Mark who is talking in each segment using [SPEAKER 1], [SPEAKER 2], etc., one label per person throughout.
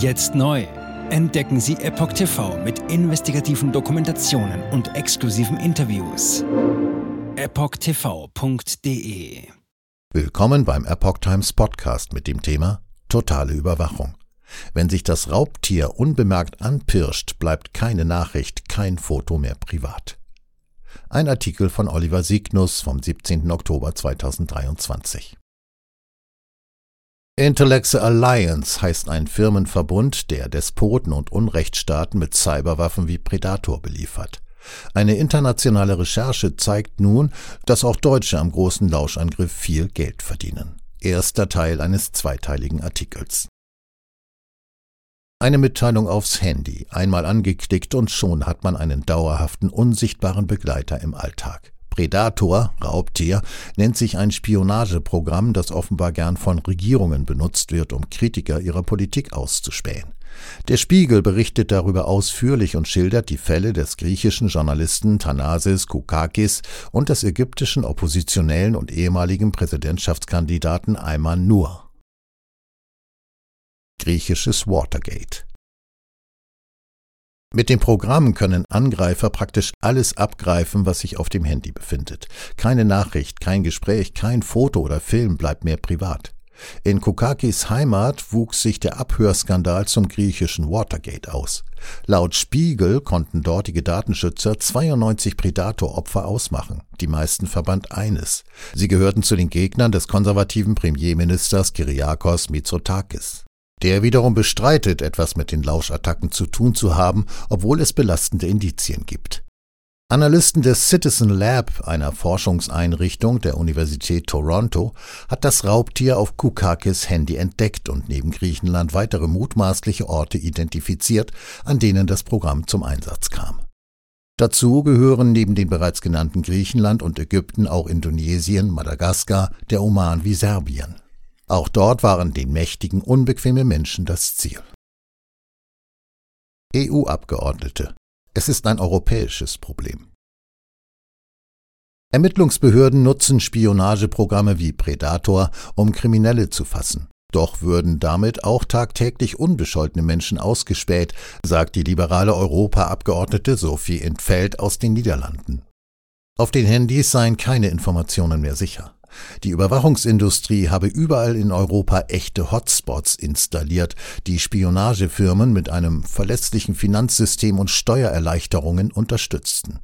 [SPEAKER 1] Jetzt neu. Entdecken Sie Epoch TV mit investigativen Dokumentationen und exklusiven Interviews. EpochTV.de
[SPEAKER 2] Willkommen beim Epoch Times Podcast mit dem Thema Totale Überwachung. Wenn sich das Raubtier unbemerkt anpirscht, bleibt keine Nachricht, kein Foto mehr privat. Ein Artikel von Oliver Signus vom 17. Oktober 2023. Intellectual Alliance heißt ein Firmenverbund, der Despoten und Unrechtsstaaten mit Cyberwaffen wie Predator beliefert. Eine internationale Recherche zeigt nun, dass auch Deutsche am großen Lauschangriff viel Geld verdienen. Erster Teil eines zweiteiligen Artikels. Eine Mitteilung aufs Handy, einmal angeklickt und schon hat man einen dauerhaften, unsichtbaren Begleiter im Alltag. Predator, Raubtier, nennt sich ein Spionageprogramm, das offenbar gern von Regierungen benutzt wird, um Kritiker ihrer Politik auszuspähen. Der Spiegel berichtet darüber ausführlich und schildert die Fälle des griechischen Journalisten Thanasis Koukakis und des ägyptischen Oppositionellen und ehemaligen Präsidentschaftskandidaten Ayman Nur griechisches Watergate. Mit dem Programm können Angreifer praktisch alles abgreifen, was sich auf dem Handy befindet. Keine Nachricht, kein Gespräch, kein Foto oder Film bleibt mehr privat. In Koukakis Heimat wuchs sich der Abhörskandal zum griechischen Watergate aus. Laut Spiegel konnten dortige Datenschützer 92 Predator-Opfer ausmachen. Die meisten verband eines. Sie gehörten zu den Gegnern des konservativen Premierministers Kyriakos Mitsotakis. Der wiederum bestreitet, etwas mit den Lauschattacken zu tun zu haben, obwohl es belastende Indizien gibt. Analysten des Citizen Lab, einer Forschungseinrichtung der Universität Toronto, hat das Raubtier auf Kukakis Handy entdeckt und neben Griechenland weitere mutmaßliche Orte identifiziert, an denen das Programm zum Einsatz kam. Dazu gehören neben den bereits genannten Griechenland und Ägypten auch Indonesien, Madagaskar, der Oman wie Serbien. Auch dort waren den Mächtigen unbequeme Menschen das Ziel. EU-Abgeordnete. Es ist ein europäisches Problem. Ermittlungsbehörden nutzen Spionageprogramme wie Predator, um Kriminelle zu fassen. Doch würden damit auch tagtäglich unbescholtene Menschen ausgespäht, sagt die liberale Europaabgeordnete Sophie Entfeld aus den Niederlanden. Auf den Handys seien keine Informationen mehr sicher. Die Überwachungsindustrie habe überall in Europa echte Hotspots installiert, die Spionagefirmen mit einem verlässlichen Finanzsystem und Steuererleichterungen unterstützten.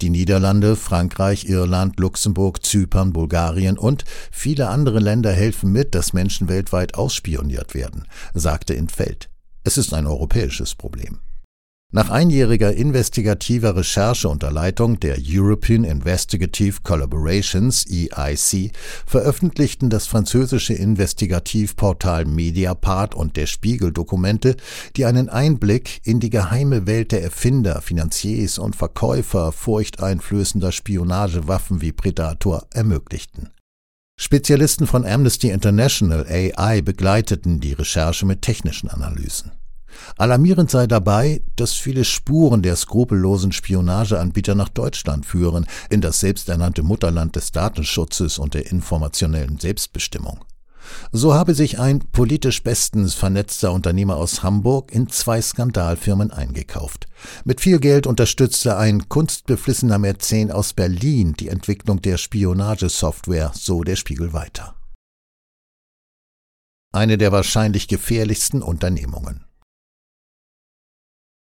[SPEAKER 2] Die Niederlande, Frankreich, Irland, Luxemburg, Zypern, Bulgarien und viele andere Länder helfen mit, dass Menschen weltweit ausspioniert werden, sagte Infeld. Es ist ein europäisches Problem. Nach einjähriger investigativer Recherche unter Leitung der European Investigative Collaborations EIC veröffentlichten das französische Investigativportal Mediapart und der Spiegel Dokumente, die einen Einblick in die geheime Welt der Erfinder, Finanziers und Verkäufer furchteinflößender Spionagewaffen wie Predator ermöglichten. Spezialisten von Amnesty International AI begleiteten die Recherche mit technischen Analysen. Alarmierend sei dabei, dass viele Spuren der skrupellosen Spionageanbieter nach Deutschland führen, in das selbsternannte Mutterland des Datenschutzes und der informationellen Selbstbestimmung. So habe sich ein politisch bestens vernetzter Unternehmer aus Hamburg in zwei Skandalfirmen eingekauft. Mit viel Geld unterstützte ein kunstbeflissener Mäzen aus Berlin die Entwicklung der Spionagesoftware, so der Spiegel weiter. Eine der wahrscheinlich gefährlichsten Unternehmungen.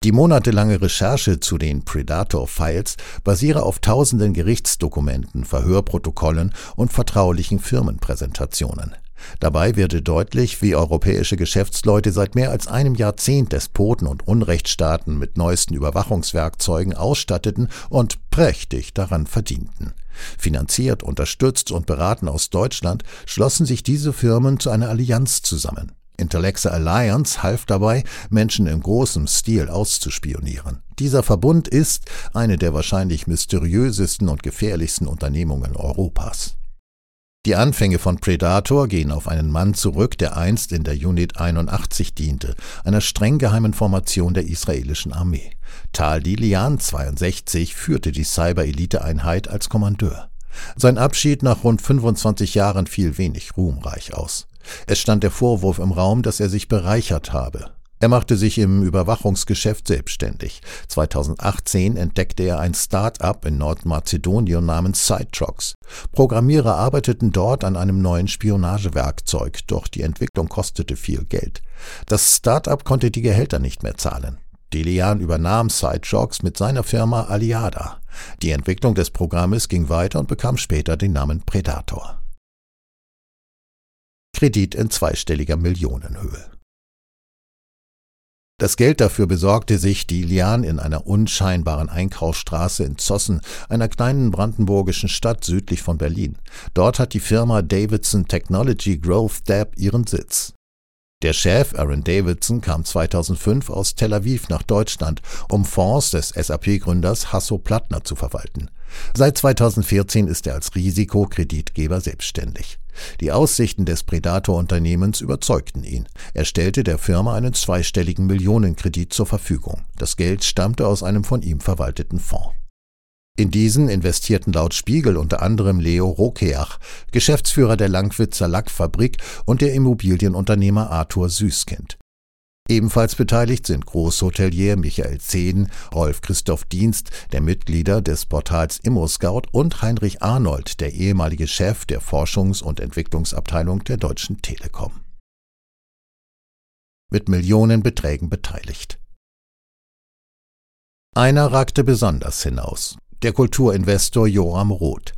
[SPEAKER 2] Die monatelange Recherche zu den Predator-Files basiere auf tausenden Gerichtsdokumenten, Verhörprotokollen und vertraulichen Firmenpräsentationen. Dabei werde deutlich, wie europäische Geschäftsleute seit mehr als einem Jahrzehnt Despoten und Unrechtsstaaten mit neuesten Überwachungswerkzeugen ausstatteten und prächtig daran verdienten. Finanziert, unterstützt und beraten aus Deutschland schlossen sich diese Firmen zu einer Allianz zusammen. Intellectual Alliance half dabei, Menschen in großem Stil auszuspionieren. Dieser Verbund ist eine der wahrscheinlich mysteriösesten und gefährlichsten Unternehmungen Europas. Die Anfänge von Predator gehen auf einen Mann zurück, der einst in der Unit 81 diente, einer streng geheimen Formation der israelischen Armee. Tal Dilian 62 führte die Cyber-Elite-Einheit als Kommandeur. Sein Abschied nach rund 25 Jahren fiel wenig ruhmreich aus. Es stand der Vorwurf im Raum, dass er sich bereichert habe. Er machte sich im Überwachungsgeschäft selbstständig. 2018 entdeckte er ein Start-up in Nordmazedonien namens Sidetrox. Programmierer arbeiteten dort an einem neuen Spionagewerkzeug, doch die Entwicklung kostete viel Geld. Das Start-up konnte die Gehälter nicht mehr zahlen. Delian übernahm Sidetrox mit seiner Firma Aliada. Die Entwicklung des Programmes ging weiter und bekam später den Namen Predator. Kredit in zweistelliger Millionenhöhe. Das Geld dafür besorgte sich Dilian in einer unscheinbaren Einkaufsstraße in Zossen, einer kleinen brandenburgischen Stadt südlich von Berlin. Dort hat die Firma Davidson Technology Growth Dab ihren Sitz. Der Chef Aaron Davidson kam 2005 aus Tel Aviv nach Deutschland, um Fonds des SAP-Gründers Hasso Plattner zu verwalten. Seit 2014 ist er als Risikokreditgeber selbstständig. Die Aussichten des Predator-Unternehmens überzeugten ihn. Er stellte der Firma einen zweistelligen Millionenkredit zur Verfügung. Das Geld stammte aus einem von ihm verwalteten Fonds. In diesen investierten laut Spiegel unter anderem Leo Rokeach, Geschäftsführer der Langwitzer Lackfabrik und der Immobilienunternehmer Arthur Süßkind. Ebenfalls beteiligt sind Großhotelier Michael Zehden, Rolf Christoph Dienst, der Mitglieder des Portals ImmoScout und Heinrich Arnold, der ehemalige Chef der Forschungs- und Entwicklungsabteilung der Deutschen Telekom. Mit Millionenbeträgen beteiligt. Einer ragte besonders hinaus, der Kulturinvestor Joram Roth.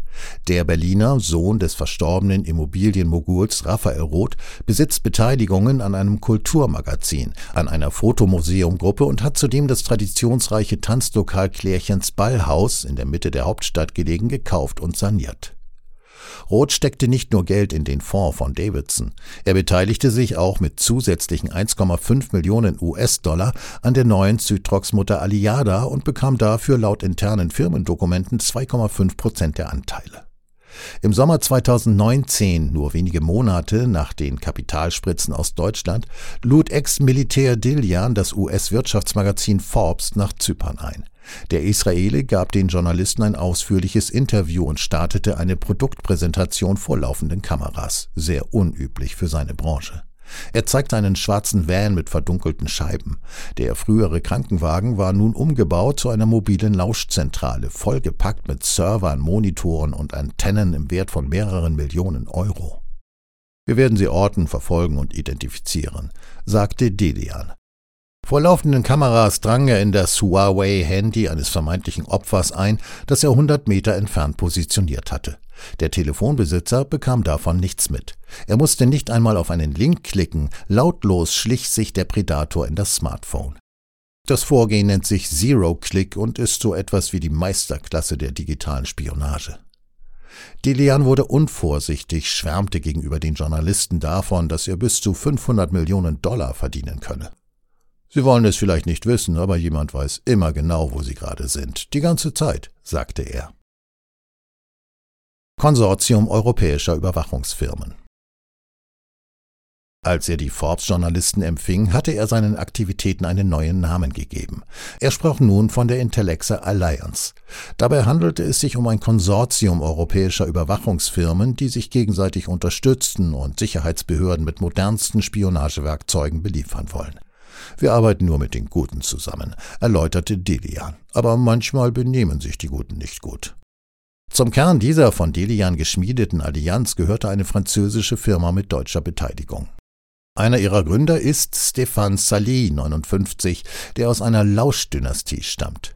[SPEAKER 2] Der Berliner, Sohn des verstorbenen Immobilienmoguls Raphael Roth, besitzt Beteiligungen an einem Kulturmagazin, an einer Fotomuseumgruppe und hat zudem das traditionsreiche Tanzlokal Klärchens Ballhaus in der Mitte der Hauptstadt gelegen gekauft und saniert. Roth steckte nicht nur Geld in den Fonds von Davidson, er beteiligte sich auch mit zusätzlichen 1,5 Millionen US-Dollar an der neuen Zytrox-Mutter Aliada und bekam dafür laut internen Firmendokumenten 2,5 Prozent der Anteile. Im Sommer 2019, nur wenige Monate nach den Kapitalspritzen aus Deutschland, lud Ex-Militär Diljan das US-Wirtschaftsmagazin Forbes nach Zypern ein. Der Israele gab den Journalisten ein ausführliches Interview und startete eine Produktpräsentation vor laufenden Kameras, sehr unüblich für seine Branche. Er zeigte einen schwarzen Van mit verdunkelten Scheiben. Der frühere Krankenwagen war nun umgebaut zu einer mobilen Lauschzentrale, vollgepackt mit Servern, Monitoren und Antennen im Wert von mehreren Millionen Euro. Wir werden sie orten, verfolgen und identifizieren, sagte Delian. Vor laufenden Kameras drang er in das Huawei-Handy eines vermeintlichen Opfers ein, das er 100 Meter entfernt positioniert hatte. Der Telefonbesitzer bekam davon nichts mit. Er musste nicht einmal auf einen Link klicken, lautlos schlich sich der Predator in das Smartphone. Das Vorgehen nennt sich Zero-Click und ist so etwas wie die Meisterklasse der digitalen Spionage. Delian wurde unvorsichtig, schwärmte gegenüber den Journalisten davon, dass er bis zu 500 Millionen Dollar verdienen könne. Sie wollen es vielleicht nicht wissen, aber jemand weiß immer genau, wo Sie gerade sind. Die ganze Zeit, sagte er. Konsortium europäischer Überwachungsfirmen. Als er die Forbes-Journalisten empfing, hatte er seinen Aktivitäten einen neuen Namen gegeben. Er sprach nun von der Intellexa Alliance. Dabei handelte es sich um ein Konsortium europäischer Überwachungsfirmen, die sich gegenseitig unterstützten und Sicherheitsbehörden mit modernsten Spionagewerkzeugen beliefern wollen. Wir arbeiten nur mit den Guten zusammen, erläuterte Delian. Aber manchmal benehmen sich die Guten nicht gut. Zum Kern dieser von Delian geschmiedeten Allianz gehörte eine französische Firma mit deutscher Beteiligung. Einer ihrer Gründer ist Stéphane Sally, 59, der aus einer Lauschdynastie stammt.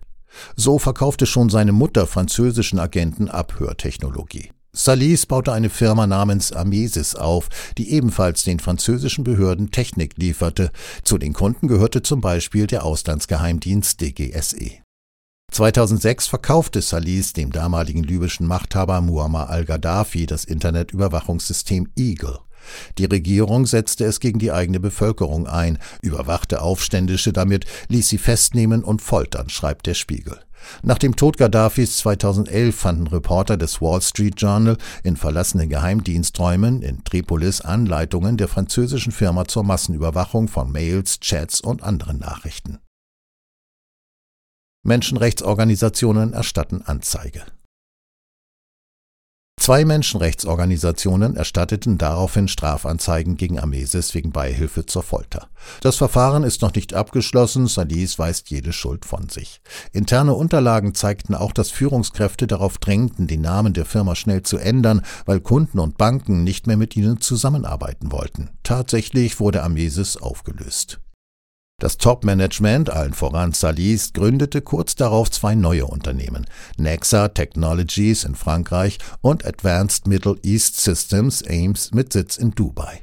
[SPEAKER 2] So verkaufte schon seine Mutter französischen Agenten Abhörtechnologie. Salis baute eine Firma namens Amesis auf, die ebenfalls den französischen Behörden Technik lieferte. Zu den Kunden gehörte zum Beispiel der Auslandsgeheimdienst DGSE. 2006 verkaufte Salis dem damaligen libyschen Machthaber Muammar al-Gaddafi das Internetüberwachungssystem Eagle. Die Regierung setzte es gegen die eigene Bevölkerung ein, überwachte Aufständische damit, ließ sie festnehmen und foltern, schreibt der Spiegel. Nach dem Tod Gaddafis 2011 fanden Reporter des Wall Street Journal in verlassenen Geheimdiensträumen in Tripolis Anleitungen der französischen Firma zur Massenüberwachung von Mails, Chats und anderen Nachrichten. Menschenrechtsorganisationen erstatten Anzeige. Zwei Menschenrechtsorganisationen erstatteten daraufhin Strafanzeigen gegen Amesis wegen Beihilfe zur Folter. Das Verfahren ist noch nicht abgeschlossen, Salis weist jede Schuld von sich. Interne Unterlagen zeigten auch, dass Führungskräfte darauf drängten, die Namen der Firma schnell zu ändern, weil Kunden und Banken nicht mehr mit ihnen zusammenarbeiten wollten. Tatsächlich wurde Amesis aufgelöst. Das Top-Management, allen voran Salis, gründete kurz darauf zwei neue Unternehmen, Nexa Technologies in Frankreich und Advanced Middle East Systems Ames mit Sitz in Dubai.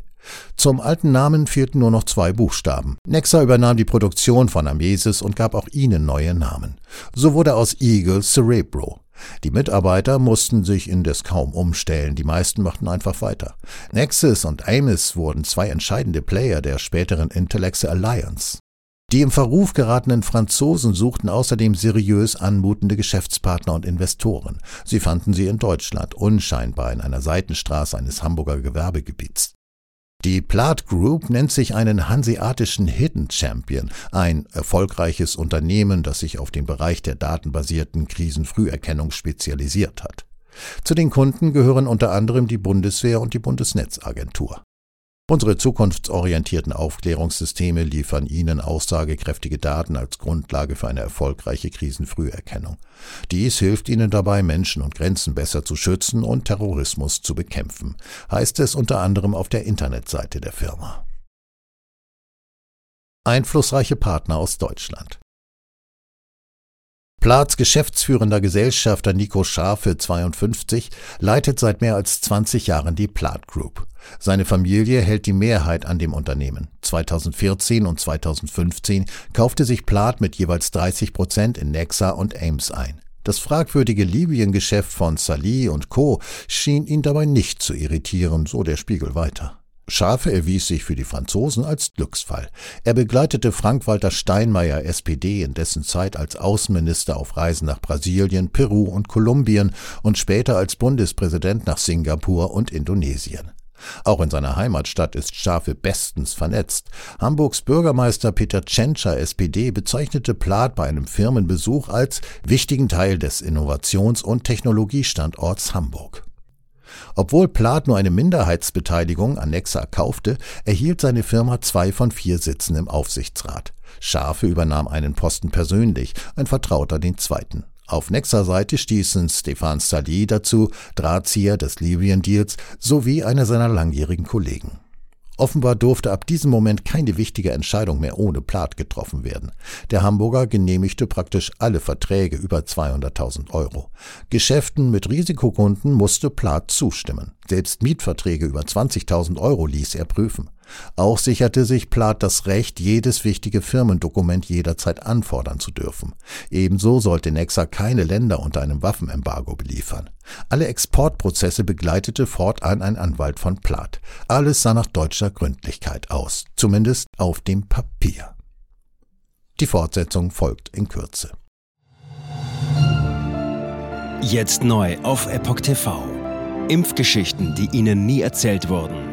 [SPEAKER 2] Zum alten Namen fehlten nur noch zwei Buchstaben. Nexa übernahm die Produktion von Amesis und gab auch ihnen neue Namen. So wurde aus Eagle Cerebro. Die Mitarbeiter mussten sich indes kaum umstellen, die meisten machten einfach weiter. Nexus und Amis wurden zwei entscheidende Player der späteren Intellexe Alliance. Die im Verruf geratenen Franzosen suchten außerdem seriös anmutende Geschäftspartner und Investoren. Sie fanden sie in Deutschland, unscheinbar in einer Seitenstraße eines Hamburger Gewerbegebiets. Die Plath Group nennt sich einen hanseatischen Hidden Champion, ein erfolgreiches Unternehmen, das sich auf den Bereich der datenbasierten Krisenfrüherkennung spezialisiert hat. Zu den Kunden gehören unter anderem die Bundeswehr und die Bundesnetzagentur. Unsere zukunftsorientierten Aufklärungssysteme liefern Ihnen aussagekräftige Daten als Grundlage für eine erfolgreiche Krisenfrüherkennung. Dies hilft Ihnen dabei, Menschen und Grenzen besser zu schützen und Terrorismus zu bekämpfen, heißt es unter anderem auf der Internetseite der Firma. Einflussreiche Partner aus Deutschland Plats geschäftsführender Gesellschafter Nico Schafe, 52, leitet seit mehr als 20 Jahren die Plat Group. Seine Familie hält die Mehrheit an dem Unternehmen. 2014 und 2015 kaufte sich Plat mit jeweils 30 Prozent in Nexa und Ames ein. Das fragwürdige Libyen-Geschäft von Salih und Co. schien ihn dabei nicht zu irritieren, so der Spiegel weiter. Schafe erwies sich für die Franzosen als Glücksfall. Er begleitete Frank-Walter Steinmeier, SPD, in dessen Zeit als Außenminister auf Reisen nach Brasilien, Peru und Kolumbien und später als Bundespräsident nach Singapur und Indonesien. Auch in seiner Heimatstadt ist Schafe bestens vernetzt. Hamburgs Bürgermeister Peter Tschentscher, SPD, bezeichnete Plath bei einem Firmenbesuch als wichtigen Teil des Innovations- und Technologiestandorts Hamburg. Obwohl Plath nur eine Minderheitsbeteiligung an Nexa kaufte, erhielt seine Firma zwei von vier Sitzen im Aufsichtsrat. Schafe übernahm einen Posten persönlich, ein Vertrauter den zweiten. Auf Nexa-Seite stießen Stefan Sali dazu, Drahtzieher des Libyen-Deals, sowie einer seiner langjährigen Kollegen. Offenbar durfte ab diesem Moment keine wichtige Entscheidung mehr ohne Plath getroffen werden. Der Hamburger genehmigte praktisch alle Verträge über 200.000 Euro. Geschäften mit Risikokunden musste Plath zustimmen. Selbst Mietverträge über 20.000 Euro ließ er prüfen. Auch sicherte sich Plath das Recht, jedes wichtige Firmendokument jederzeit anfordern zu dürfen. Ebenso sollte Nexa keine Länder unter einem Waffenembargo beliefern. Alle Exportprozesse begleitete fortan ein Anwalt von Plath. Alles sah nach deutscher Gründlichkeit aus, zumindest auf dem Papier. Die Fortsetzung folgt in Kürze.
[SPEAKER 1] Jetzt neu auf Epoch TV. Impfgeschichten, die Ihnen nie erzählt wurden.